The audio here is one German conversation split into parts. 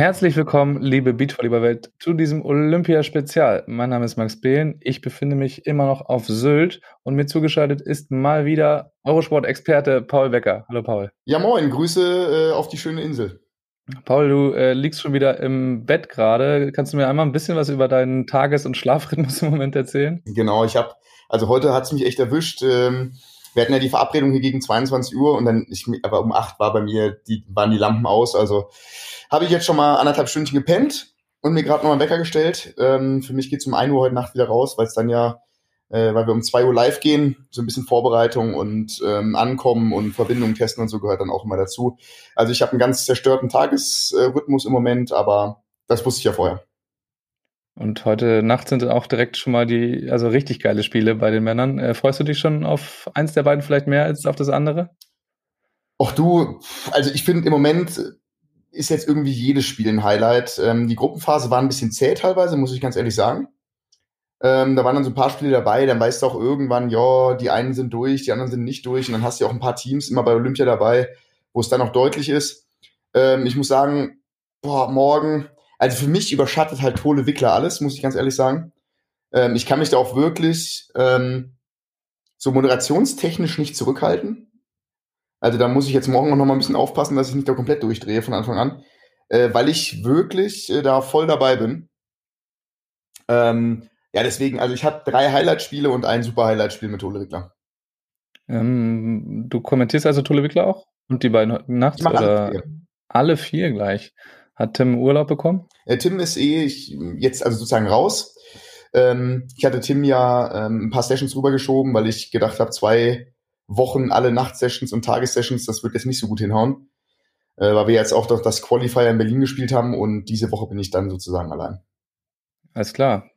Herzlich willkommen, liebe Beachvolleyball-Welt, zu diesem Olympia-Spezial. Mein Name ist Max Behlen. Ich befinde mich immer noch auf Sylt und mir zugeschaltet ist mal wieder Eurosport-Experte Paul Becker. Hallo Paul. Ja, moin. Grüße äh, auf die schöne Insel. Paul, du äh, liegst schon wieder im Bett gerade. Kannst du mir einmal ein bisschen was über deinen Tages- und Schlafrhythmus im Moment erzählen? Genau, ich habe, also heute hat es mich echt erwischt. Ähm, wir hatten ja die Verabredung hier gegen 22 Uhr und dann, ich, aber um 8 war bei mir, die, waren die Lampen aus. Also habe ich jetzt schon mal anderthalb Stündchen gepennt und mir gerade noch einen Wecker gestellt. Ähm, für mich geht's um 1 Uhr heute Nacht wieder raus, weil es dann ja, äh, weil wir um 2 Uhr live gehen, so ein bisschen Vorbereitung und ähm, Ankommen und Verbindung testen und so gehört dann auch immer dazu. Also ich habe einen ganz zerstörten Tagesrhythmus im Moment, aber das wusste ich ja vorher. Und heute Nacht sind auch direkt schon mal die, also richtig geile Spiele bei den Männern. Äh, freust du dich schon auf eins der beiden vielleicht mehr als auf das andere? Auch du, also ich finde im Moment ist jetzt irgendwie jedes Spiel ein Highlight. Ähm, die Gruppenphase war ein bisschen zäh teilweise, muss ich ganz ehrlich sagen. Ähm, da waren dann so ein paar Spiele dabei, dann weißt du auch irgendwann, ja, die einen sind durch, die anderen sind nicht durch. Und dann hast du ja auch ein paar Teams immer bei Olympia dabei, wo es dann auch deutlich ist. Ähm, ich muss sagen, boah, morgen, also für mich überschattet halt Tole Wickler alles, muss ich ganz ehrlich sagen. Ähm, ich kann mich da auch wirklich ähm, so moderationstechnisch nicht zurückhalten. Also da muss ich jetzt morgen auch noch mal ein bisschen aufpassen, dass ich nicht da komplett durchdrehe von Anfang an, äh, weil ich wirklich äh, da voll dabei bin. Ähm, ja, deswegen, also ich habe drei Highlight-Spiele und ein super Highlight-Spiel mit Tole Wickler. Ähm, du kommentierst also Tole Wickler auch? Und die beiden nachts? Oder? Alle vier. alle vier gleich. Hat Tim Urlaub bekommen? Äh, Tim ist eh ich, jetzt also sozusagen raus. Ähm, ich hatte Tim ja ähm, ein paar Sessions rübergeschoben, weil ich gedacht habe, zwei Wochen alle Nachtsessions und Tagessessions, das wird jetzt nicht so gut hinhauen. Äh, weil wir jetzt auch das Qualifier in Berlin gespielt haben und diese Woche bin ich dann sozusagen allein. Alles klar.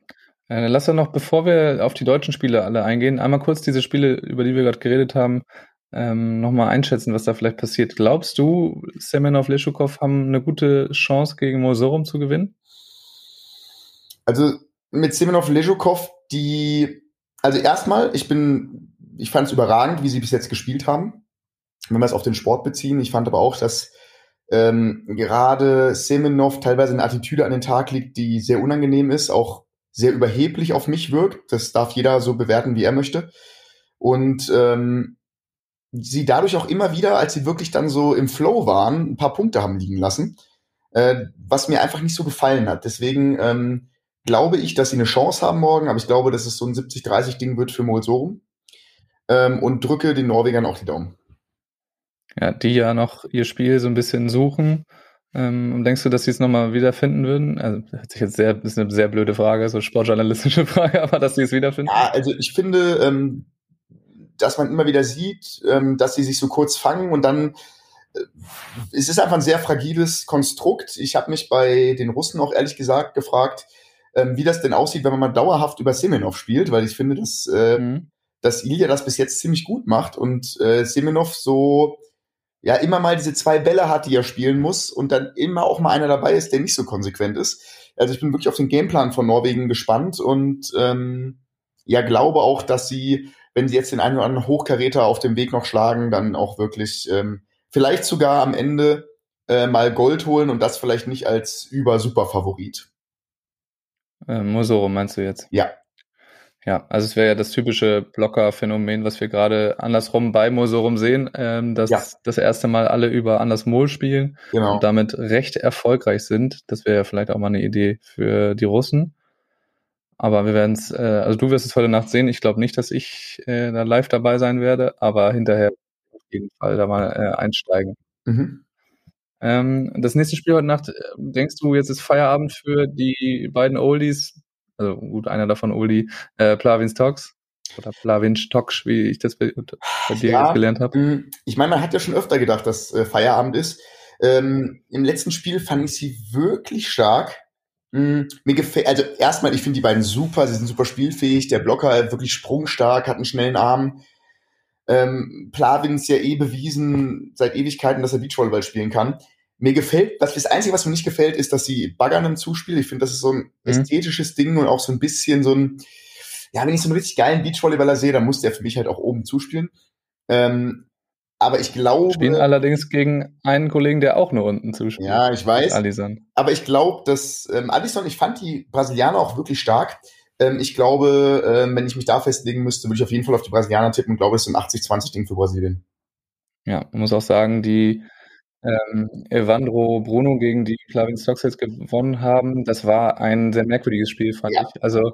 Äh, lass doch noch, bevor wir auf die deutschen Spiele alle eingehen, einmal kurz diese Spiele, über die wir gerade geredet haben, ähm, nochmal einschätzen, was da vielleicht passiert. Glaubst du, Semenov, Leschukov haben eine gute Chance gegen Mosorum zu gewinnen? Also mit Semenov, Leschukov, die, also erstmal, ich bin, ich fand es überragend, wie sie bis jetzt gespielt haben. Wenn wir es auf den Sport beziehen, ich fand aber auch, dass ähm, gerade Semenov teilweise eine Attitüde an den Tag legt, die sehr unangenehm ist, auch sehr überheblich auf mich wirkt. Das darf jeder so bewerten, wie er möchte. Und ähm, sie dadurch auch immer wieder, als sie wirklich dann so im Flow waren, ein paar Punkte haben liegen lassen, äh, was mir einfach nicht so gefallen hat. Deswegen ähm, glaube ich, dass sie eine Chance haben morgen, aber ich glaube, dass es so ein 70-30-Ding wird für Molsorum ähm, und drücke den Norwegern auch die Daumen. Ja, die ja noch ihr Spiel so ein bisschen suchen. Ähm, denkst du, dass sie es nochmal wiederfinden würden? Also, das ist jetzt sehr, ist eine sehr blöde Frage, so sportjournalistische Frage, aber dass sie es wiederfinden? Ja, also ich finde, ähm, dass man immer wieder sieht, ähm, dass sie sich so kurz fangen und dann äh, es ist einfach ein sehr fragiles Konstrukt. Ich habe mich bei den Russen auch ehrlich gesagt gefragt, ähm, wie das denn aussieht, wenn man mal dauerhaft über Semenov spielt, weil ich finde, dass, äh, mhm. dass Ilya das bis jetzt ziemlich gut macht und äh, Semenov so ja immer mal diese zwei Bälle hat, die er spielen muss und dann immer auch mal einer dabei ist, der nicht so konsequent ist. Also ich bin wirklich auf den Gameplan von Norwegen gespannt und ähm, ja glaube auch, dass sie wenn sie jetzt den einen oder anderen Hochkaräter auf dem Weg noch schlagen, dann auch wirklich ähm, vielleicht sogar am Ende äh, mal Gold holen und das vielleicht nicht als über-super-Favorit. Äh, Mosoro meinst du jetzt? Ja. Ja, also es wäre ja das typische Blocker-Phänomen, was wir gerade andersrum bei Mosorum sehen, ähm, dass ja. das erste Mal alle über Anders Mol spielen genau. und damit recht erfolgreich sind. Das wäre ja vielleicht auch mal eine Idee für die Russen. Aber wir werden es, äh, also du wirst es heute Nacht sehen. Ich glaube nicht, dass ich äh, da live dabei sein werde, aber hinterher auf jeden Fall da mal äh, einsteigen. Mhm. Ähm, das nächste Spiel heute Nacht, äh, denkst du, jetzt ist Feierabend für die beiden Oldies, also gut, einer davon Oldie, äh, Plavins Talks oder Plavins Talks, wie ich das bei, bei dir ja, jetzt gelernt habe. Mm, ich meine, man hat ja schon öfter gedacht, dass äh, Feierabend ist. Ähm, Im letzten Spiel fand ich sie wirklich stark. Mm, mir gefällt, also erstmal, ich finde die beiden super, sie sind super spielfähig, der Blocker wirklich sprungstark, hat einen schnellen Arm. Ähm, Plavin ist ja eh bewiesen seit Ewigkeiten, dass er Beachvolleyball spielen kann. Mir gefällt, was das Einzige, was mir nicht gefällt, ist, dass sie baggern im Zuspiel. Ich finde, das ist so ein mhm. ästhetisches Ding und auch so ein bisschen so ein, ja, wenn ich so einen richtig geilen Beachvolleyballer sehe, dann muss der für mich halt auch oben zuspielen. Ähm, Aber ich glaube. Spielen allerdings gegen einen Kollegen, der auch nur unten zuspielt. Ja, ich weiß. Alisson. Aber ich glaube, dass ähm, Alisson, ich fand die Brasilianer auch wirklich stark. Ähm, ich glaube, ähm, wenn ich mich da festlegen müsste, würde ich auf jeden Fall auf die Brasilianer tippen und glaube, es ist ein 80-20-Ding für Brasilien. Ja, man muss auch sagen, die ähm, Evandro Bruno gegen die Clavin Stocks jetzt gewonnen haben, das war ein sehr merkwürdiges Spiel, fand ja. ich. Also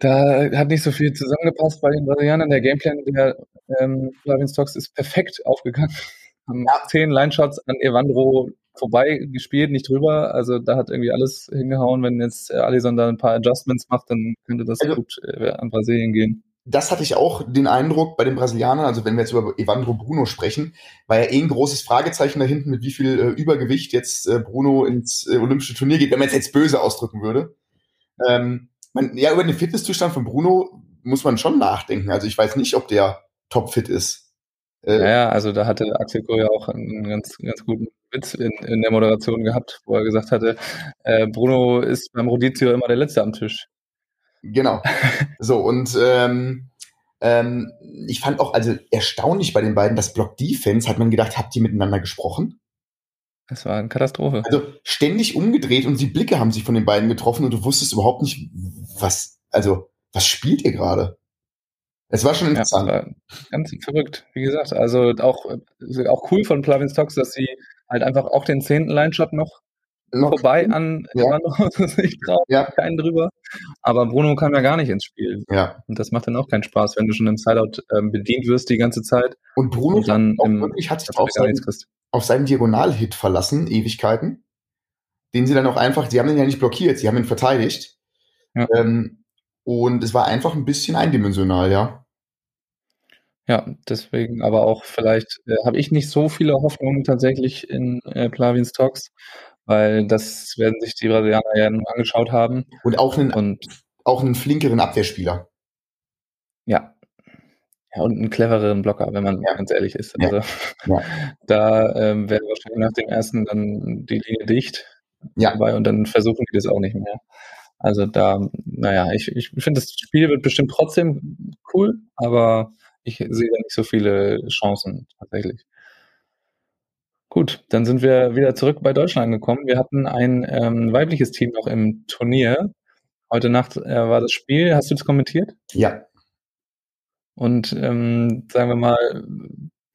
da hat nicht so viel zusammengepasst bei den Brasilianern. Der Gameplan der ähm, Flavin Stocks ist perfekt aufgegangen. Haben ja. zehn Line-Shots an Evandro vorbei gespielt, nicht drüber. Also da hat irgendwie alles hingehauen. Wenn jetzt äh, Alison da ein paar Adjustments macht, dann könnte das also, gut äh, an Brasilien gehen. Das hatte ich auch den Eindruck bei den Brasilianern, also wenn wir jetzt über Evandro Bruno sprechen, war ja eh ein großes Fragezeichen da hinten, mit wie viel äh, Übergewicht jetzt äh, Bruno ins äh, Olympische Turnier geht, wenn man es jetzt böse ausdrücken würde. Ähm, man, ja, über den Fitnesszustand von Bruno muss man schon nachdenken. Also ich weiß nicht, ob der topfit ist. Äh, ja, also da hatte Axel Koh ja auch einen ganz, ganz guten Witz in, in der Moderation gehabt, wo er gesagt hatte, äh, Bruno ist beim Rodizio immer der Letzte am Tisch. Genau. so, und ähm, ähm, ich fand auch, also erstaunlich bei den beiden, das Block Defense, hat man gedacht, habt ihr miteinander gesprochen? Das war eine Katastrophe. Also ständig umgedreht und die Blicke haben sich von den beiden getroffen und du wusstest überhaupt nicht, was, also, was spielt ihr gerade? Es war schon interessant. Ja, war ganz verrückt, wie gesagt. Also auch, auch cool von Plavin Stocks, dass sie halt einfach auch den zehnten Line-Shot noch, noch vorbei an ja. sich trauen, ja. keinen drüber. Aber Bruno kam ja gar nicht ins Spiel. Ja. Und das macht dann auch keinen Spaß, wenn du schon im Sideout ähm, bedient wirst die ganze Zeit. Und Bruno und dann auch im, wirklich hat sich auch sein, auf seinen Diagonal-Hit verlassen, Ewigkeiten, den sie dann auch einfach, sie haben ihn ja nicht blockiert, sie haben ihn verteidigt. Ja. Ähm, und es war einfach ein bisschen eindimensional, ja. Ja, deswegen aber auch vielleicht äh, habe ich nicht so viele Hoffnungen tatsächlich in äh, Plavins Talks, weil das werden sich die Brasilianer ja nun angeschaut haben. Und auch einen, und, auch einen flinkeren Abwehrspieler. Ja, ja, und einen clevereren Blocker, wenn man ja. ganz ehrlich ist. Also ja. da ähm, wäre wahrscheinlich nach dem ersten dann die Linie dicht. Ja. Dabei, und dann versuchen die das auch nicht mehr. Also da, naja, ich, ich finde, das Spiel wird bestimmt trotzdem cool, aber ich sehe da nicht so viele Chancen tatsächlich. Gut, dann sind wir wieder zurück bei Deutschland gekommen. Wir hatten ein ähm, weibliches Team noch im Turnier. Heute Nacht äh, war das Spiel. Hast du das kommentiert? Ja. Und ähm, sagen wir mal,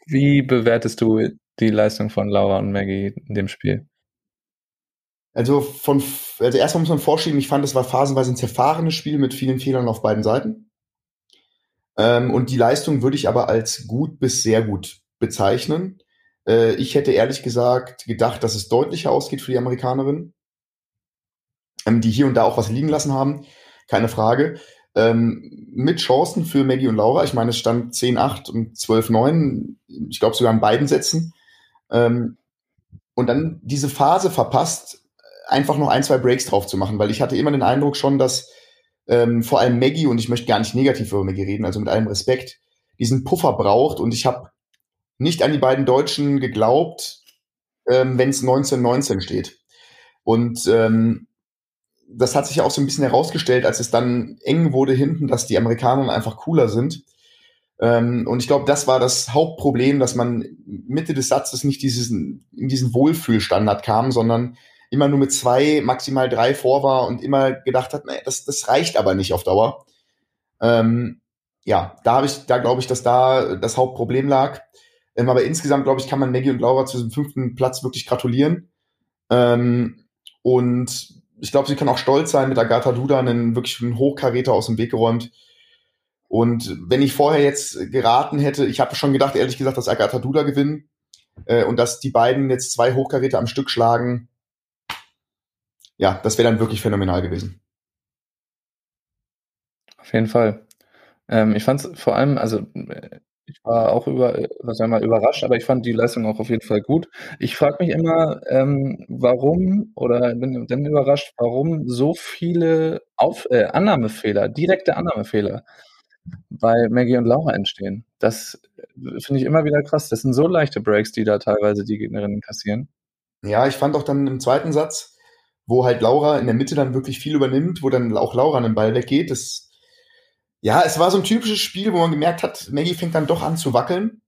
wie bewertest du die Leistung von Laura und Maggie in dem Spiel? Also von, also erstmal muss man vorschieben, ich fand, es war phasenweise ein zerfahrenes Spiel mit vielen Fehlern auf beiden Seiten. Ähm, und die Leistung würde ich aber als gut bis sehr gut bezeichnen. Äh, ich hätte ehrlich gesagt gedacht, dass es deutlicher ausgeht für die Amerikanerinnen, ähm, die hier und da auch was liegen lassen haben. Keine Frage. Ähm, mit Chancen für Maggie und Laura. Ich meine, es stand 10-8 und 12-9. Ich glaube sogar in beiden Sätzen. Ähm, und dann diese Phase verpasst, einfach noch ein, zwei Breaks drauf zu machen, weil ich hatte immer den Eindruck schon, dass ähm, vor allem Maggie, und ich möchte gar nicht negativ über Maggie reden, also mit allem Respekt, diesen Puffer braucht. Und ich habe nicht an die beiden Deutschen geglaubt, ähm, wenn es 1919 steht. Und ähm, das hat sich ja auch so ein bisschen herausgestellt, als es dann eng wurde hinten, dass die Amerikaner einfach cooler sind. Ähm, und ich glaube, das war das Hauptproblem, dass man Mitte des Satzes nicht dieses, in diesen Wohlfühlstandard kam, sondern immer nur mit zwei, maximal drei vor war und immer gedacht hat, nee, das, das reicht aber nicht auf Dauer. Ähm, ja, da habe ich, da glaube ich, dass da das Hauptproblem lag. Ähm, aber insgesamt, glaube ich, kann man Maggie und Laura zu diesem fünften Platz wirklich gratulieren. Ähm, und ich glaube, sie kann auch stolz sein, mit Agatha Duda einen wirklich einen Hochkaräter aus dem Weg geräumt. Und wenn ich vorher jetzt geraten hätte, ich habe schon gedacht, ehrlich gesagt, dass Agatha Duda gewinnen äh, und dass die beiden jetzt zwei Hochkaräter am Stück schlagen. Ja, das wäre dann wirklich phänomenal gewesen. Auf jeden Fall. Ähm, ich fand es vor allem, also ich war auch über, was mal, überrascht, aber ich fand die Leistung auch auf jeden Fall gut. Ich frage mich immer, ähm, warum oder bin dann überrascht, warum so viele Auf äh, Annahmefehler, direkte Annahmefehler bei Maggie und Laura entstehen. Das äh, finde ich immer wieder krass. Das sind so leichte Breaks, die da teilweise die Gegnerinnen kassieren. Ja, ich fand auch dann im zweiten Satz, wo halt Laura in der Mitte dann wirklich viel übernimmt, wo dann auch Laura an den Ball weggeht, das ja, es war so ein typisches Spiel, wo man gemerkt hat, Maggie fängt dann doch an zu wackeln.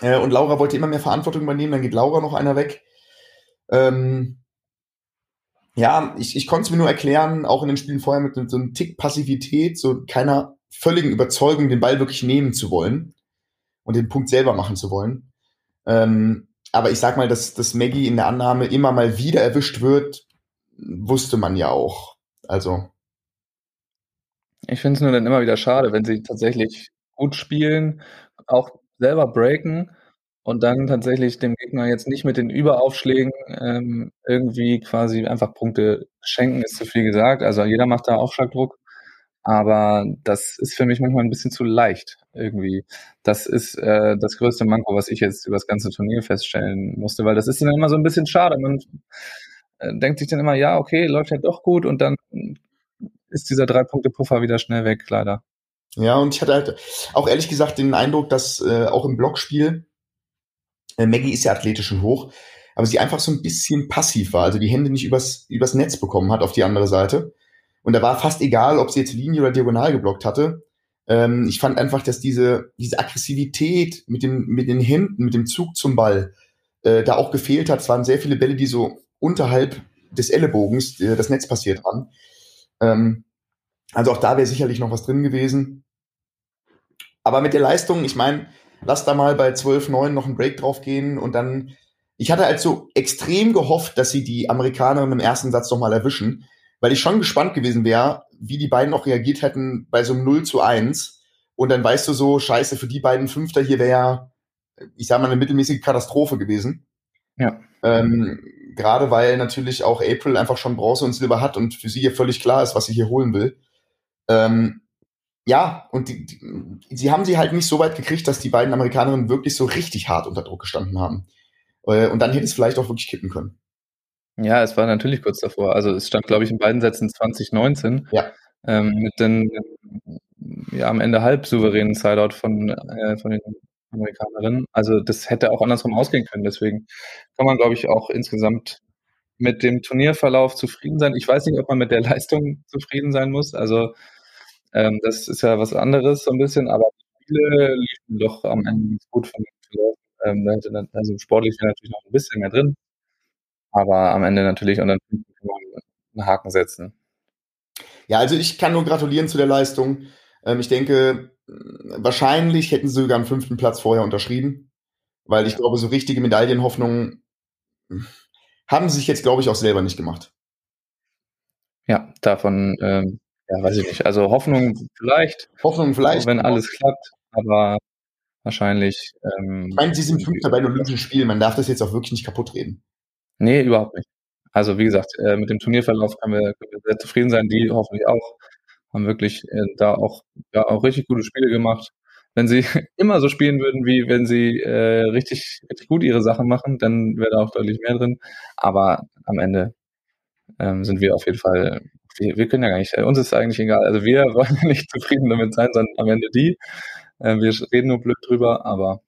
Äh, und Laura wollte immer mehr Verantwortung übernehmen, dann geht Laura noch einer weg. Ähm, ja, ich, ich konnte es mir nur erklären, auch in den Spielen vorher mit so einem Tick Passivität, so keiner völligen Überzeugung, den Ball wirklich nehmen zu wollen und den Punkt selber machen zu wollen. Ähm, aber ich sag mal, dass, dass Maggie in der Annahme immer mal wieder erwischt wird, wusste man ja auch. Also. Ich finde es nur dann immer wieder schade, wenn sie tatsächlich gut spielen, auch selber breaken und dann tatsächlich dem Gegner jetzt nicht mit den Überaufschlägen ähm, irgendwie quasi einfach Punkte schenken, ist zu viel gesagt. Also jeder macht da Aufschlagdruck. Aber das ist für mich manchmal ein bisschen zu leicht irgendwie. Das ist äh, das größte Manko, was ich jetzt über das ganze Turnier feststellen musste, weil das ist dann immer so ein bisschen schade. Man äh, denkt sich dann immer, ja, okay, läuft ja doch gut und dann ist dieser Drei-Punkte-Puffer wieder schnell weg, leider. Ja, und ich hatte halt auch ehrlich gesagt den Eindruck, dass äh, auch im Blockspiel, äh, Maggie ist ja athletisch und hoch, aber sie einfach so ein bisschen passiv war, also die Hände nicht übers, übers Netz bekommen hat auf die andere Seite. Und da war fast egal, ob sie jetzt Linie oder Diagonal geblockt hatte. Ähm, ich fand einfach, dass diese, diese Aggressivität mit, dem, mit den Händen, mit dem Zug zum Ball, äh, da auch gefehlt hat. Es waren sehr viele Bälle, die so unterhalb des Ellenbogens äh, das Netz passiert waren. Ähm, also auch da wäre sicherlich noch was drin gewesen. Aber mit der Leistung, ich meine, lass da mal bei 12-9 noch einen Break drauf gehen und dann, ich hatte halt so extrem gehofft, dass sie die Amerikanerin im ersten Satz noch mal erwischen, weil ich schon gespannt gewesen wäre, wie die beiden noch reagiert hätten bei so einem 0 zu 1. Und dann weißt du so, scheiße, für die beiden Fünfter hier wäre ja, ich sag mal, eine mittelmäßige Katastrophe gewesen. Ja. Ähm, Gerade weil natürlich auch April einfach schon Bronze und Silber hat und für sie ja völlig klar ist, was sie hier holen will. Ähm, ja, und die, die, sie haben sie halt nicht so weit gekriegt, dass die beiden Amerikanerinnen wirklich so richtig hart unter Druck gestanden haben. Äh, und dann hätte es vielleicht auch wirklich kippen können. Ja, es war natürlich kurz davor. Also es stand, glaube ich, in beiden Sätzen 2019. Ja. Ähm, mit den ja, am Ende halb souveränen Sideout von, äh, von den Amerikanerinnen. Also das hätte auch andersrum ausgehen können. Deswegen kann man, glaube ich, auch insgesamt mit dem Turnierverlauf zufrieden sein. Ich weiß nicht, ob man mit der Leistung zufrieden sein muss. Also ähm, das ist ja was anderes so ein bisschen, aber Spiele liefen doch am Ende gut von dem Verlauf. Ähm, also sportlich wäre natürlich noch ein bisschen mehr drin. Aber am Ende natürlich und dann einen Haken setzen. Ja, also ich kann nur gratulieren zu der Leistung. Ähm, ich denke, wahrscheinlich hätten sie sogar einen fünften Platz vorher unterschrieben, weil ich glaube, so richtige Medaillenhoffnungen haben sie sich jetzt, glaube ich, auch selber nicht gemacht. Ja, davon, ähm, ja, weiß ich nicht. Also Hoffnung vielleicht. Hoffnung vielleicht. Wenn alles klappt, aber wahrscheinlich. Ähm, ich meine, sie sind Fünfter bei den Olympischen Spielen. Man darf das jetzt auch wirklich nicht kaputt reden. Nee, überhaupt nicht. Also wie gesagt, äh, mit dem Turnierverlauf können wir, können wir sehr zufrieden sein. Die hoffentlich auch. Haben wirklich äh, da auch, ja, auch richtig gute Spiele gemacht. Wenn sie immer so spielen würden, wie wenn sie äh, richtig, richtig gut ihre Sachen machen, dann wäre da auch deutlich mehr drin. Aber am Ende ähm, sind wir auf jeden Fall, wir, wir können ja gar nicht, uns ist eigentlich egal. Also wir wollen nicht zufrieden damit sein, sondern am Ende die. Äh, wir reden nur blöd drüber, aber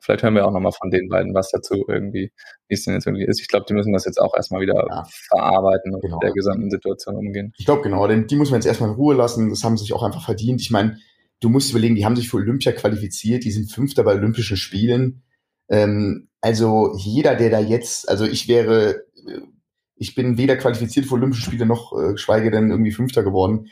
Vielleicht hören wir auch nochmal von den beiden was dazu irgendwie, wie es denn jetzt irgendwie ist. Ich glaube, die müssen das jetzt auch erstmal wieder ja. verarbeiten und genau. mit der gesamten Situation umgehen. Ich glaube, genau, denn die muss man jetzt erstmal in Ruhe lassen. Das haben sie sich auch einfach verdient. Ich meine, du musst überlegen, die haben sich für Olympia qualifiziert, die sind Fünfter bei Olympischen Spielen. Ähm, also jeder, der da jetzt, also ich wäre, äh, ich bin weder qualifiziert für Olympische Spiele noch, äh, schweige denn irgendwie Fünfter geworden.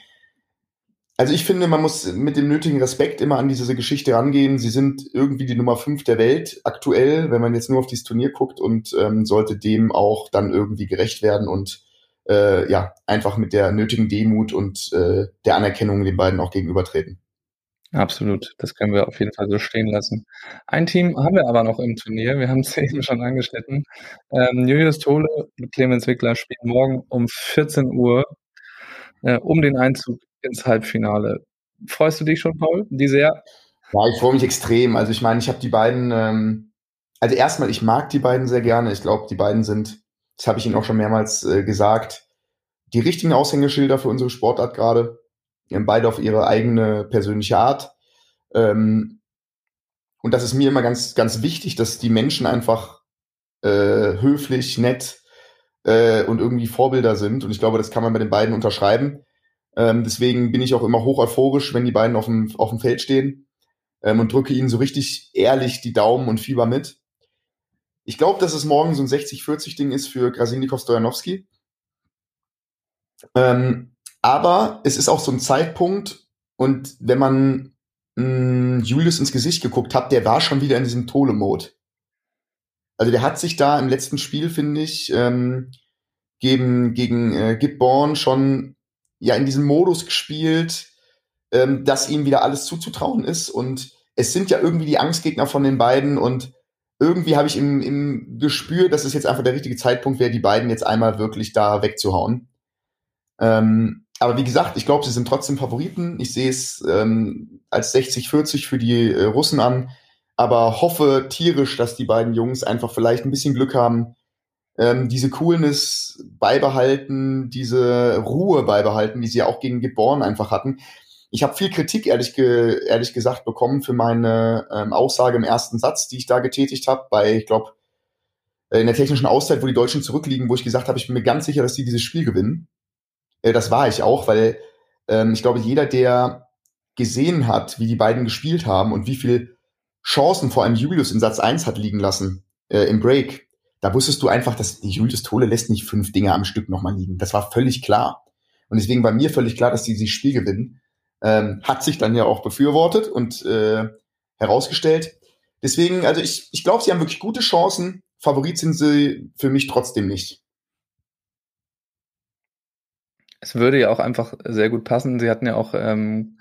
Also ich finde, man muss mit dem nötigen Respekt immer an diese Geschichte rangehen. Sie sind irgendwie die Nummer fünf der Welt aktuell, wenn man jetzt nur auf dieses Turnier guckt und ähm, sollte dem auch dann irgendwie gerecht werden und äh, ja, einfach mit der nötigen Demut und äh, der Anerkennung den beiden auch gegenübertreten. Absolut, das können wir auf jeden Fall so stehen lassen. Ein Team haben wir aber noch im Turnier, wir haben es eben schon angeschnitten. Ähm, Julius Tole und Clemens Wickler spielen morgen um 14 Uhr äh, um den Einzug ins Halbfinale. Freust du dich schon, Paul? Wie sehr? Ja, ich freue mich extrem. Also ich meine, ich habe die beiden, ähm, also erstmal, ich mag die beiden sehr gerne. Ich glaube, die beiden sind, das habe ich Ihnen auch schon mehrmals äh, gesagt, die richtigen Aushängeschilder für unsere Sportart gerade. Beide auf ihre eigene persönliche Art. Ähm, und das ist mir immer ganz, ganz wichtig, dass die Menschen einfach äh, höflich, nett äh, und irgendwie Vorbilder sind. Und ich glaube, das kann man bei den beiden unterschreiben. Ähm, deswegen bin ich auch immer hoch euphorisch, wenn die beiden auf dem, auf dem Feld stehen. ähm, und drücke ihnen so richtig ehrlich die Daumen und Fieber mit. Ich glaube, dass es morgen so ein 60-40-Ding ist für Krasilnikov Stojanowski. Ähm, aber es ist auch so ein Zeitpunkt, und wenn man mh, hm, Julius ins Gesicht geguckt hat, der war schon wieder in diesem Tole-Mode. Also der hat sich da im letzten Spiel, finde ich, ähm, gegen, gegen äh, Gibborn schon ja in diesem Modus gespielt, ähm, dass ihm wieder alles zuzutrauen ist. Und es sind ja irgendwie die Angstgegner von den beiden und irgendwie habe ich im, im Gespür, dass es jetzt einfach der richtige Zeitpunkt wäre, die beiden jetzt einmal wirklich da wegzuhauen. Ähm, aber wie gesagt, ich glaube, sie sind trotzdem Favoriten. Ich sehe es ähm, als 60-40 für die äh, Russen an, aber hoffe tierisch, dass die beiden Jungs einfach vielleicht ein bisschen Glück haben, ähm, diese Coolness beibehalten, diese Ruhe beibehalten, die sie auch gegen Geboren einfach hatten. Ich habe viel Kritik, ehrlich, ge ehrlich gesagt, bekommen für meine ähm, Aussage im ersten Satz, die ich da getätigt habe, bei, ich glaube, äh, in der technischen Auszeit, wo die Deutschen zurückliegen, wo ich gesagt habe, ich bin mir ganz sicher, dass sie dieses Spiel gewinnen. Äh, das war ich auch, weil ähm, ich glaube, jeder, der gesehen hat, wie die beiden gespielt haben und wie viel Chancen vor allem Julius in Satz 1 hat liegen lassen äh, im Break, da wusstest du einfach, dass die Julius Tole lässt nicht fünf Dinge am Stück nochmal liegen. Das war völlig klar. Und deswegen war mir völlig klar, dass die dieses Spiel gewinnen. Ähm, hat sich dann ja auch befürwortet und äh, herausgestellt. Deswegen, also ich, ich glaube, sie haben wirklich gute Chancen. Favorit sind sie für mich trotzdem nicht. Es würde ja auch einfach sehr gut passen. Sie hatten ja auch ähm,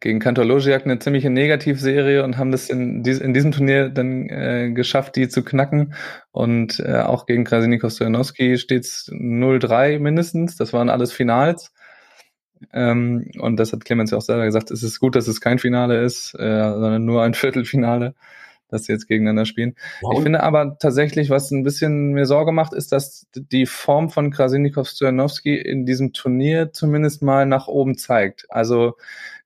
gegen Kantor Logiak eine ziemliche Negativserie und haben das in, dies, in diesem Turnier dann äh, geschafft, die zu knacken. Und äh, auch gegen Krasinnikov Stojanowski steht es 0-3 mindestens. Das waren alles Finals. Ähm, und das hat Clemens ja auch selber gesagt, es ist gut, dass es kein Finale ist, äh, sondern nur ein Viertelfinale dass sie jetzt gegeneinander spielen. Wow. Ich finde aber tatsächlich, was ein bisschen mir Sorge macht, ist, dass die Form von Krasinikov Stojanowski in diesem Turnier zumindest mal nach oben zeigt. Also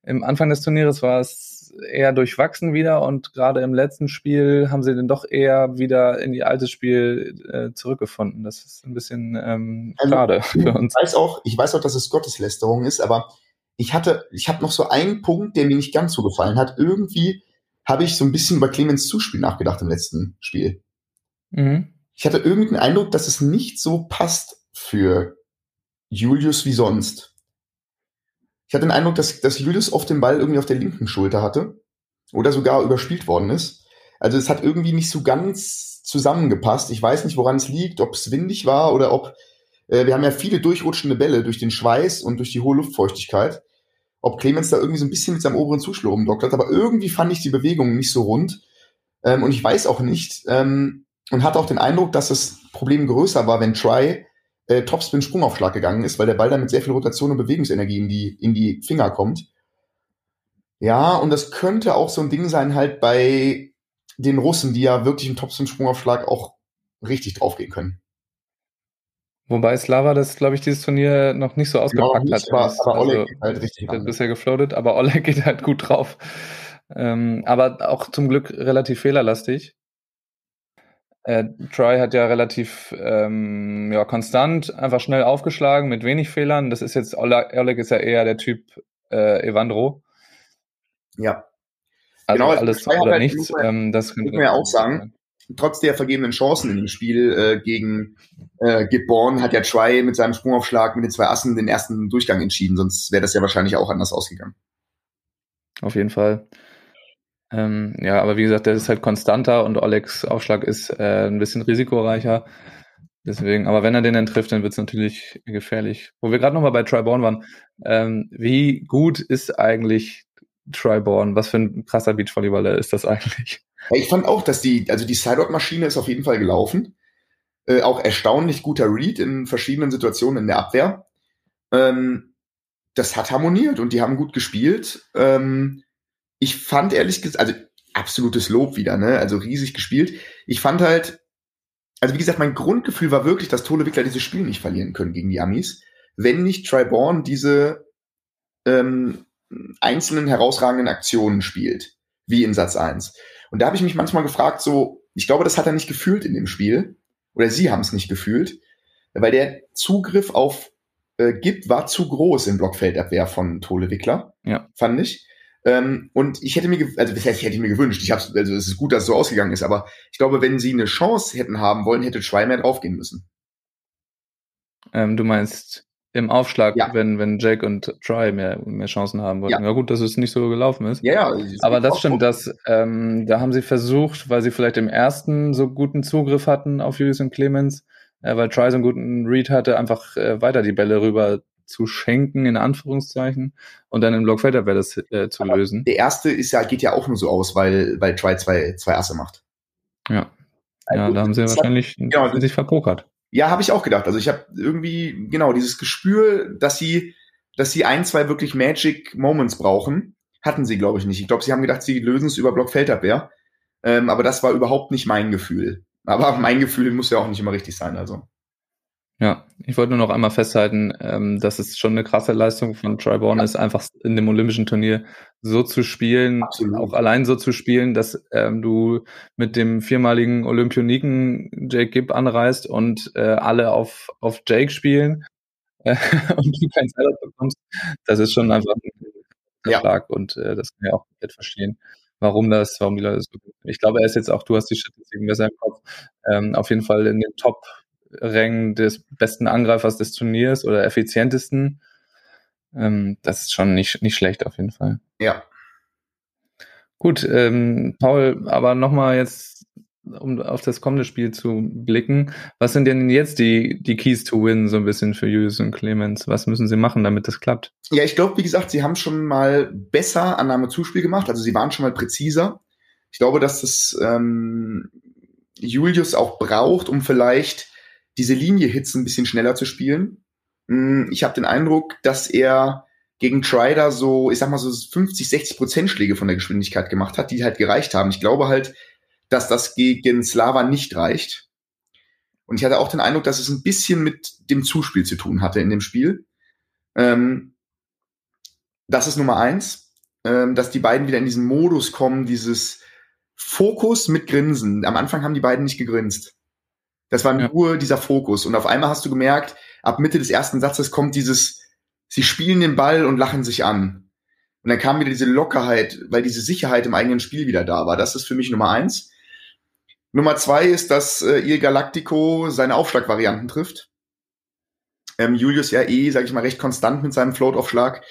im Anfang des Turnieres war es eher durchwachsen wieder und gerade im letzten Spiel haben sie dann doch eher wieder in die alte Spiel äh, zurückgefunden. Das ist ein bisschen ähm, also, schade für uns. Ich weiß auch, ich weiß auch, dass es Gotteslästerung ist, aber ich hatte, ich habe noch so einen Punkt, der mir nicht ganz so gefallen hat. Irgendwie habe ich so ein bisschen über Clemens Zuspiel nachgedacht im letzten Spiel. Mhm. Ich hatte irgendeinen Eindruck, dass es nicht so passt für Julius wie sonst. Ich hatte den Eindruck, dass, dass Julius oft den Ball irgendwie auf der linken Schulter hatte oder sogar überspielt worden ist. Also es hat irgendwie nicht so ganz zusammengepasst. Ich weiß nicht, woran es liegt, ob es windig war oder ob äh, wir haben ja viele durchrutschende Bälle durch den Schweiß und durch die hohe Luftfeuchtigkeit ob Clemens da irgendwie so ein bisschen mit seinem oberen Zuschlag rumdoktert, aber irgendwie fand ich die Bewegung nicht so rund. Ähm, und ich weiß auch nicht, ähm, und hatte auch den Eindruck, dass das Problem größer war, wenn Try äh, Topspin Sprungaufschlag gegangen ist, weil der Ball dann mit sehr viel Rotation und Bewegungsenergie in die, in die Finger kommt. Ja, und das könnte auch so ein Ding sein, halt bei den Russen, die ja wirklich im Topspin Sprungaufschlag auch richtig draufgehen können. Wobei Slava das, glaube ich, dieses Turnier noch nicht so ausgepackt genau, hat. Aber, aber Oleg also, geht halt richtig hat bisher gefloatet, aber Oleg geht halt gut drauf. Ähm, aber auch zum Glück relativ fehlerlastig. Äh, Troy hat ja relativ ähm, ja, konstant, einfach schnell aufgeschlagen mit wenig Fehlern. Das ist jetzt, Oleg, ist ja eher der Typ äh, Evandro. Ja. Also genau, alles oder halt nichts. Ähm, das könnte man ja auch sagen. Trotz der vergebenen Chancen in dem Spiel äh, gegen äh, Gibborn hat ja Try mit seinem Sprungaufschlag mit den zwei Assen den ersten Durchgang entschieden, sonst wäre das ja wahrscheinlich auch anders ausgegangen. Auf jeden Fall. Ähm, ja, aber wie gesagt, der ist halt konstanter und Olegs Aufschlag ist äh, ein bisschen risikoreicher. Deswegen, aber wenn er den dann trifft, dann wird es natürlich gefährlich. Wo wir gerade nochmal bei Triborn waren, ähm, wie gut ist eigentlich Triborn? Was für ein krasser Beachvolleyballer ist das eigentlich? Ich fand auch, dass die, also die Sideout-Maschine ist auf jeden Fall gelaufen. Äh, auch erstaunlich guter Read in verschiedenen Situationen in der Abwehr. Ähm, das hat harmoniert und die haben gut gespielt. Ähm, ich fand ehrlich gesagt, also absolutes Lob wieder, ne? Also riesig gespielt. Ich fand halt, also wie gesagt, mein Grundgefühl war wirklich, dass Tole Wickler dieses Spiel nicht verlieren können gegen die Amis, wenn nicht Triborn diese ähm, einzelnen herausragenden Aktionen spielt, wie in Satz 1. Und da habe ich mich manchmal gefragt, so, ich glaube, das hat er nicht gefühlt in dem Spiel. Oder sie haben es nicht gefühlt. Weil der Zugriff auf äh, Gip war zu groß im Blockfeldabwehr von Tole Wickler, ja. fand ich. Ähm, und ich hätte mir, also das heißt, ich hätte mir gewünscht, ich hab's, also es ist gut, dass es so ausgegangen ist, aber ich glaube, wenn sie eine Chance hätten haben wollen, hätte mehr draufgehen müssen. Ähm, du meinst im Aufschlag, ja. wenn, wenn Jake und Try mehr, mehr Chancen haben wollten. Ja. ja gut, dass es nicht so gelaufen ist. Ja, ja. Aber das stimmt, dass ähm, da haben sie versucht, weil sie vielleicht im ersten so guten Zugriff hatten auf Julius und Clemens, äh, weil Try so einen guten Read hatte, einfach äh, weiter die Bälle rüber zu schenken, in Anführungszeichen, und dann im Blockfelder wäre das äh, zu Aber lösen. Der erste ist ja, geht ja auch nur so aus, weil, weil Try zwei, zwei Asse macht. Ja. Also, ja, da haben sie wahrscheinlich hat, genau, sich verpokert. Ja, habe ich auch gedacht. Also ich habe irgendwie, genau, dieses Gespür, dass sie, dass sie ein, zwei wirklich Magic Moments brauchen, hatten sie, glaube ich, nicht. Ich glaube, sie haben gedacht, sie lösen es über Blockfeldabwehr. Ähm, aber das war überhaupt nicht mein Gefühl. Aber mein Gefühl muss ja auch nicht immer richtig sein, also. Ja, ich wollte nur noch einmal festhalten, ähm, dass es schon eine krasse Leistung von Troy Bourne ja. ist, einfach in dem olympischen Turnier so zu spielen, Absolut. auch allein so zu spielen, dass ähm, du mit dem viermaligen Olympioniken Jake Gibb anreist und äh, alle auf, auf Jake spielen äh, und du kein Setup bekommst. Das ist schon einfach ein ja. Schlag und äh, das kann ich auch komplett verstehen warum das, warum die Leute so. Ich glaube, er ist jetzt auch, du hast die Statistiken besser im Kopf, ähm, auf jeden Fall in den Top Rängen des besten Angreifers des Turniers oder effizientesten. Ähm, das ist schon nicht, nicht schlecht auf jeden Fall. Ja. Gut, ähm, Paul, aber nochmal jetzt, um auf das kommende Spiel zu blicken. Was sind denn jetzt die, die Keys to Win so ein bisschen für Julius und Clemens? Was müssen sie machen, damit das klappt? Ja, ich glaube, wie gesagt, sie haben schon mal besser Annahme-Zuspiel gemacht. Also sie waren schon mal präziser. Ich glaube, dass das ähm, Julius auch braucht, um vielleicht diese Linie-Hits ein bisschen schneller zu spielen. Mm, ich habe den Eindruck, dass er gegen Trider so, ich sag mal so 50, 60 Prozent Schläge von der Geschwindigkeit gemacht hat, die halt gereicht haben. Ich glaube halt, dass das gegen Slava nicht reicht. Und ich hatte auch den Eindruck, dass es ein bisschen mit dem Zuspiel zu tun hatte in dem Spiel. Ähm, das ist Nummer eins, ähm, dass die beiden wieder in diesen Modus kommen, dieses Fokus mit Grinsen. Am Anfang haben die beiden nicht gegrinst. Das war ja. nur dieser Fokus. Und auf einmal hast du gemerkt, ab Mitte des ersten Satzes kommt dieses, sie spielen den Ball und lachen sich an. Und dann kam wieder diese Lockerheit, weil diese Sicherheit im eigenen Spiel wieder da war. Das ist für mich Nummer eins. Nummer zwei ist, dass äh, ihr Galactico seine Aufschlagvarianten trifft. Ähm, Julius ja eh, sag ich mal, recht konstant mit seinem Float-Aufschlag.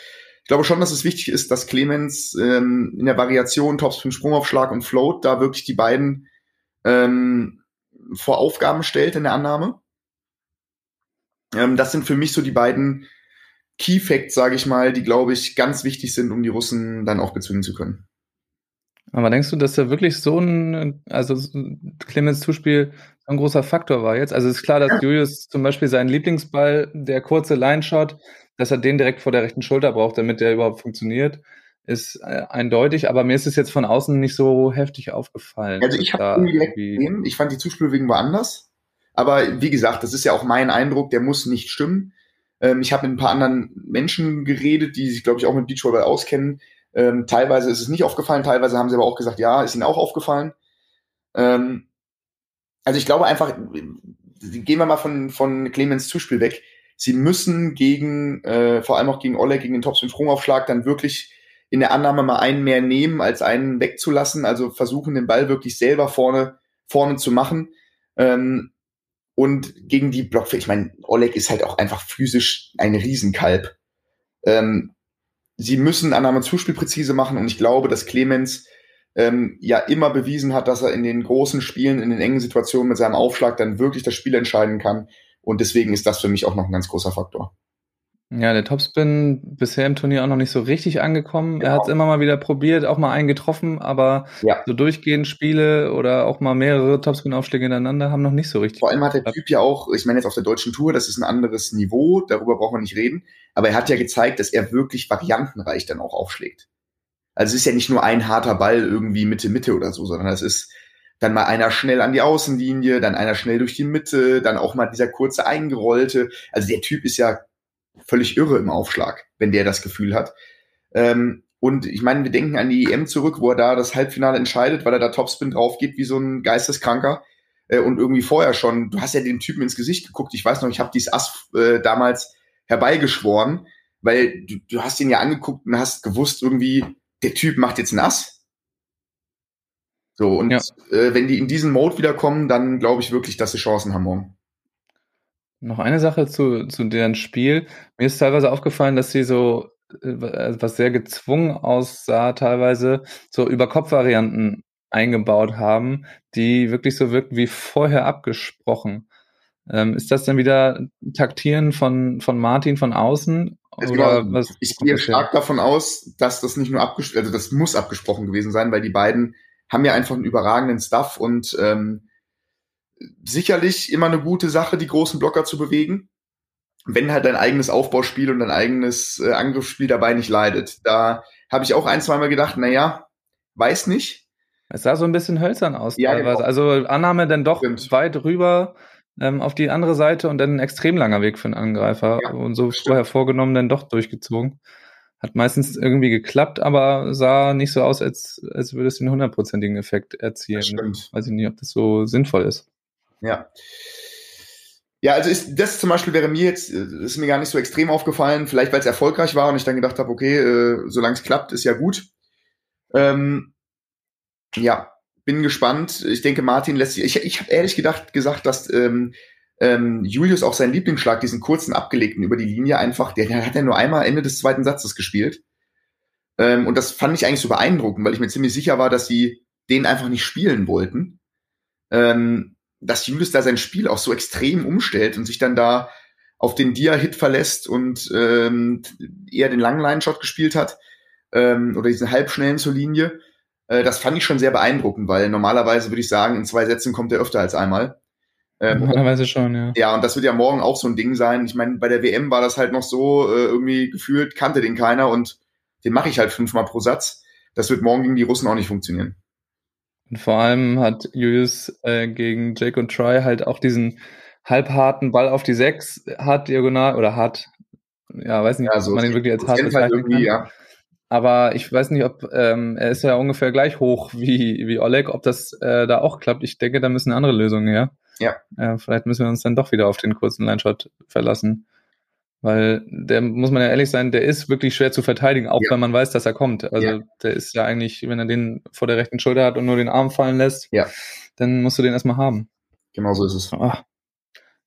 Ich glaube schon, dass es wichtig ist, dass Clemens ähm, in der Variation Topspin, Sprungaufschlag und Float da wirklich die beiden ähm, vor Aufgaben stellt in der Annahme. Ähm, das sind für mich so die beiden Key Facts, sage ich mal, die, glaube ich, ganz wichtig sind, um die Russen dann auch bezwingen zu können. Aber denkst du, dass da wirklich so ein, also Clemens Zuspiel ein großer Faktor war jetzt? Also es ist klar, dass ja. Julius zum Beispiel seinen Lieblingsball, der kurze Line-Shot, dass er den direkt vor der rechten Schulter braucht, damit der überhaupt funktioniert ist äh, eindeutig, aber mir ist es jetzt von außen nicht so heftig aufgefallen. Also ich habe irgendwie ich fand die Zuspielbewegung war anders. Aber wie gesagt, das ist ja auch mein Eindruck, der muss nicht stimmen. Ähm, ich habe mit ein paar anderen Menschen geredet, die sich, glaube ich, auch mit Beachvolleyball auskennen. Ähm, teilweise ist es nicht aufgefallen, teilweise haben sie aber auch gesagt, ja, ist ihnen auch aufgefallen. Ähm, also ich glaube einfach, gehen wir mal von, von Clemens Zuspiel weg. Sie müssen gegen, äh, vor allem auch gegen Oleg, gegen den Topspin-Sprungaufschlag, dann wirklich in der Annahme mal einen mehr nehmen, als einen wegzulassen. Also versuchen, den Ball wirklich selber vorne, vorne zu machen. Ähm, und gegen die Blockfähigkeit, ich meine, Oleg ist halt auch einfach physisch ein Riesenkalb. Ähm, sie müssen Annahme Zuspiel präzise machen und ich glaube, dass Clemens ähm, ja immer bewiesen hat, dass er in den großen Spielen, in den engen Situationen mit seinem Aufschlag dann wirklich das Spiel entscheiden kann. Und deswegen ist das für mich auch noch ein ganz großer Faktor. Ja, der Topspin bisher im Turnier auch noch nicht so richtig angekommen. Genau. Er hat es immer mal wieder probiert, auch mal einen getroffen, aber ja. so durchgehend Spiele oder auch mal mehrere Topspin-Aufschläge hintereinander haben noch nicht so richtig. Vor allem hat der Typ ja auch, ich meine jetzt auf der deutschen Tour, das ist ein anderes Niveau, darüber brauchen wir nicht reden, aber er hat ja gezeigt, dass er wirklich variantenreich dann auch aufschlägt. Also es ist ja nicht nur ein harter Ball irgendwie Mitte, Mitte oder so, sondern es ist dann mal einer schnell an die Außenlinie, dann einer schnell durch die Mitte, dann auch mal dieser kurze eingerollte. Also der Typ ist ja völlig irre im Aufschlag, wenn der das Gefühl hat. Ähm, und ich meine, wir denken an die EM zurück, wo er da das Halbfinale entscheidet, weil er da Topspin drauf geht wie so ein Geisteskranker. Äh, und irgendwie vorher schon, du hast ja den Typen ins Gesicht geguckt. Ich weiß noch, ich habe dieses Ass äh, damals herbeigeschworen, weil du, du hast ihn ja angeguckt und hast gewusst, irgendwie, der Typ macht jetzt ein Ass. So, und ja. äh, wenn die in diesen Mode wiederkommen, dann glaube ich wirklich, dass sie Chancen haben morgen. Noch eine Sache zu, zu deren Spiel. Mir ist teilweise aufgefallen, dass sie so, äh, was sehr gezwungen aussah, teilweise so Über-Kopf-Varianten eingebaut haben, die wirklich so wirken wie vorher abgesprochen. Ähm, ist das dann wieder Taktieren von, von Martin von außen? Oder was, ich gehe stark davon aus, dass das nicht nur abgesprochen, also das muss abgesprochen gewesen sein, weil die beiden haben ja einfach einen überragenden Stuff und ähm, sicherlich immer eine gute Sache, die großen Blocker zu bewegen, wenn halt dein eigenes Aufbauspiel und dein eigenes äh, Angriffsspiel dabei nicht leidet. Da habe ich auch ein, zweimal gedacht, na ja, weiß nicht. Es sah so ein bisschen hölzern aus ja, teilweise. Genau. Also Annahme dann doch stimmt. weit rüber ähm, auf die andere Seite und dann ein extrem langer Weg für einen Angreifer. Ja, und so stimmt. vorher vorgenommen, dann doch durchgezogen. Hat meistens irgendwie geklappt, aber sah nicht so aus, als, als würde es den hundertprozentigen Effekt erzielen. Stimmt. Weiß ich nicht, ob das so sinnvoll ist. Ja. Ja, also ist, das zum Beispiel wäre mir jetzt, äh, ist mir gar nicht so extrem aufgefallen, vielleicht weil es erfolgreich war und ich dann gedacht habe, okay, äh, solange es klappt, ist ja gut. Ähm, ja, bin gespannt. Ich denke, Martin lässt sich. Ich, ich habe ehrlich gedacht gesagt, dass ähm, ähm, Julius auch seinen Lieblingsschlag, diesen kurzen abgelegten über die Linie, einfach, der, der hat ja nur einmal Ende des zweiten Satzes gespielt. Ähm, und das fand ich eigentlich so beeindruckend, weil ich mir ziemlich sicher war, dass sie den einfach nicht spielen wollten. Ähm, dass Julius da sein Spiel auch so extrem umstellt und sich dann da auf den Dia-Hit verlässt und ähm, eher den langen Line-Shot gespielt hat ähm, oder diesen halbschnellen zur Linie. Äh, das fand ich schon sehr beeindruckend, weil normalerweise würde ich sagen, in zwei Sätzen kommt er öfter als einmal. Ähm, normalerweise schon, ja. Ja, und das wird ja morgen auch so ein Ding sein. Ich meine, bei der WM war das halt noch so, äh, irgendwie gefühlt kannte den keiner und den mache ich halt fünfmal pro Satz. Das wird morgen gegen die Russen auch nicht funktionieren. Und vor allem hat Julius äh, gegen Jake und Try halt auch diesen halbharten Ball auf die Sechs, hart diagonal oder hart, ja, weiß nicht, ja, so ob man ihn wirklich als hart halt bezeichnen halt Ja. Aber ich weiß nicht, ob ähm, er ist ja ungefähr gleich hoch wie, wie Oleg, ob das äh, da auch klappt. Ich denke, da müssen andere Lösungen her. Ja. Äh, vielleicht müssen wir uns dann doch wieder auf den kurzen Line-Shot verlassen. Weil der, muss man ja ehrlich sein, der ist wirklich schwer zu verteidigen, auch ja. wenn man weiß, dass er kommt. Also ja. der ist ja eigentlich, wenn er den vor der rechten Schulter hat und nur den Arm fallen lässt, ja. dann musst du den erstmal haben. Genau so ist es. Oh,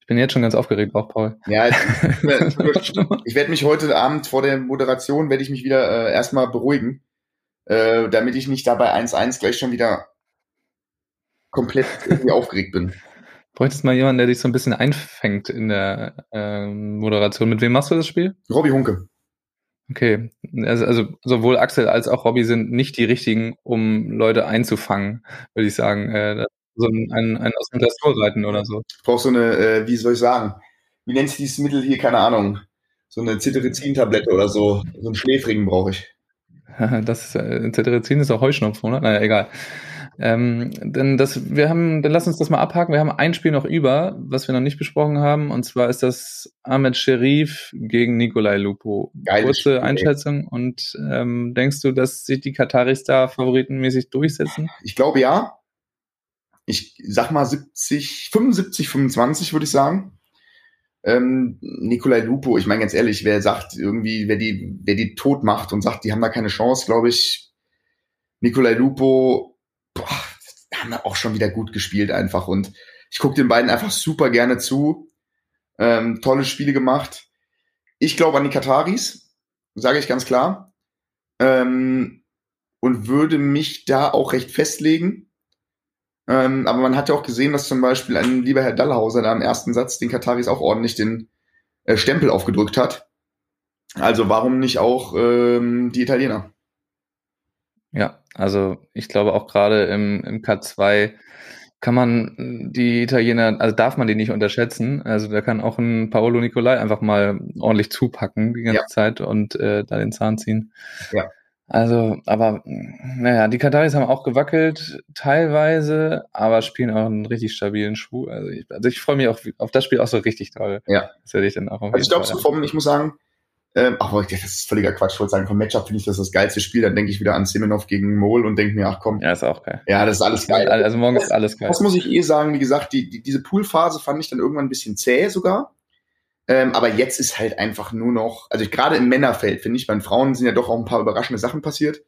ich bin jetzt schon ganz aufgeregt, auch Paul. Ja, ich werde mich heute Abend vor der Moderation, werde ich mich wieder äh, erstmal beruhigen, äh, damit ich nicht dabei 1-1 gleich schon wieder komplett irgendwie aufgeregt bin. Bräuchtest mal jemanden, der dich so ein bisschen einfängt in der äh, Moderation. Mit wem machst du das Spiel? Robby Hunke. Okay, also, also sowohl Axel als auch Robby sind nicht die richtigen, um Leute einzufangen, würde ich sagen. Äh, so ein, ein, ein aus dem Dressur reiten oder so. Ich brauche so eine, äh, wie soll ich sagen, wie nennt sich dieses Mittel hier, keine Ahnung, so eine Cetirizin-Tablette oder so, so einen Schläfrigen brauche ich. das äh, Cetirizin ist auch Heuschnupfen, oder? Naja, egal. Ähm, denn das, wir haben, dann lass uns das mal abhaken. Wir haben ein Spiel noch über, was wir noch nicht besprochen haben, und zwar ist das Ahmed Sherif gegen Nikolai Lupo. Geiles Kurze Spiel, Einschätzung. Ey. Und ähm, denkst du, dass sich die Kataris da favoritenmäßig durchsetzen? Ich glaube ja ich sag mal 70, 75, 25 würde ich sagen. Ähm, Nikolai Lupo, ich meine ganz ehrlich, wer sagt irgendwie, wer die, wer die tot macht und sagt, die haben da keine Chance, glaube ich, Nikolai Lupo, boah, haben da auch schon wieder gut gespielt einfach und ich gucke den beiden einfach super gerne zu. Ähm, tolle Spiele gemacht. Ich glaube an die Kataris, sage ich ganz klar. Ähm, und würde mich da auch recht festlegen. Ähm, aber man hat ja auch gesehen, dass zum Beispiel ein lieber Herr Dallhauser da im ersten Satz den Kataris auch ordentlich den äh, Stempel aufgedrückt hat. Also warum nicht auch ähm, die Italiener? Ja, also ich glaube auch gerade im, im K2 kann man die Italiener, also darf man die nicht unterschätzen. Also da kann auch ein Paolo Nicolai einfach mal ordentlich zupacken die ganze ja. Zeit und äh, da den Zahn ziehen. Ja. Also, aber naja, die Kataris haben auch gewackelt, teilweise, aber spielen auch einen richtig stabilen Schuh. Also ich, also ich freue mich auch auf das Spiel auch so richtig toll. Ja. Das werde ich dann auch auf Also ich glaube so vom, ich muss sagen, ähm, ach, das ist völliger Quatsch. Ich wollte sagen, vom Matchup finde ich das das geilste Spiel. Dann denke ich wieder an Semenov gegen Mol und denke mir, ach komm. Ja, ist auch geil. Ja, das ist alles geil. Also morgen ist alles geil. Das muss ich eh sagen, wie gesagt, die, die, diese Poolphase fand ich dann irgendwann ein bisschen zäh sogar. Ähm, aber jetzt ist halt einfach nur noch, also gerade im Männerfeld, finde ich, bei den Frauen sind ja doch auch ein paar überraschende Sachen passiert.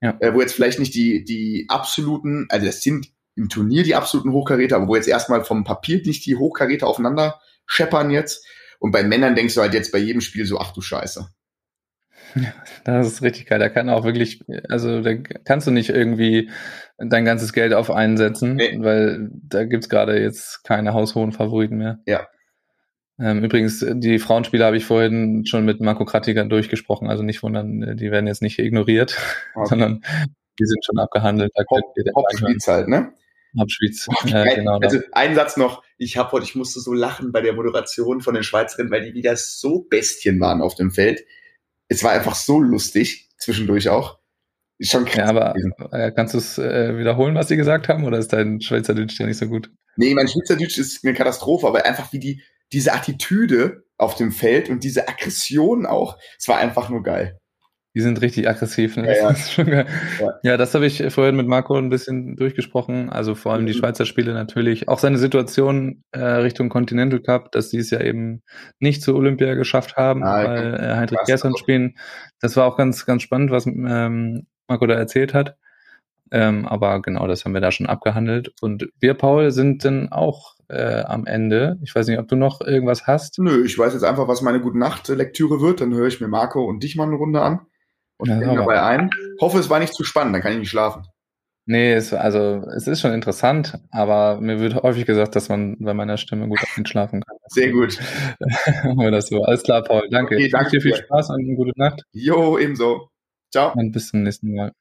ja. äh, wo jetzt vielleicht nicht die, die absoluten, also das sind im Turnier die absoluten Hochkaräter, aber wo jetzt erstmal vom Papier nicht die Hochkaräter aufeinander scheppern jetzt. Und bei Männern denkst du halt jetzt bei jedem Spiel so, ach du Scheiße. Das ist richtig geil. Da kann auch wirklich, also da kannst du nicht irgendwie dein ganzes Geld auf einen setzen, nee. weil da gibt's gerade jetzt keine haushohen Favoriten mehr. Ja. Ähm, übrigens, die Frauenspiele habe ich vorhin schon mit Marco Kratiger durchgesprochen, also nicht wundern, die werden jetzt nicht ignoriert, okay. sondern die sind schon abgehandelt. Halt, ne? Hopspiels, äh, genau. Also ein Satz noch, ich habe heute, ich musste so lachen bei der Moderation von den Schweizerinnen, weil die wieder so Bestien waren auf dem Feld es war einfach so lustig, zwischendurch auch. Ist schon krass. Ja, aber äh, kannst du es äh, wiederholen, was sie gesagt haben, oder ist dein Schweizerdeutsch ja nicht so gut? Nee, mein Schweizerdeutsch ist eine Katastrophe, aber einfach wie die, diese Attitüde auf dem Feld und diese Aggression auch, es war einfach nur geil. Die sind richtig aggressiv. Ne? Ja, ja. ja. ja, das habe ich vorhin mit Marco ein bisschen durchgesprochen. Also vor allem mhm. die Schweizer Spiele natürlich. Auch seine Situation äh, Richtung Continental Cup, dass sie es ja eben nicht zur Olympia geschafft haben, ah, weil äh, Heinrich Gerson spielen. Das war auch ganz, ganz spannend, was ähm, Marco da erzählt hat. Ähm, aber genau, das haben wir da schon abgehandelt. Und wir, Paul, sind dann auch äh, am Ende. Ich weiß nicht, ob du noch irgendwas hast. Nö, ich weiß jetzt einfach, was meine Gute Nacht Lektüre wird. Dann höre ich mir Marco und dich mal eine Runde an und ja, denke dabei ein. Hoffe, es war nicht zu spannend, dann kann ich nicht schlafen. Nee, es, also es ist schon interessant, aber mir wird häufig gesagt, dass man bei meiner Stimme gut einschlafen kann. Sehr gut. Machen wir das so. Alles klar, Paul. Danke. Okay, danke dir viel Spaß und eine gute Nacht. Jo, ebenso. Ciao. Und bis zum nächsten Mal.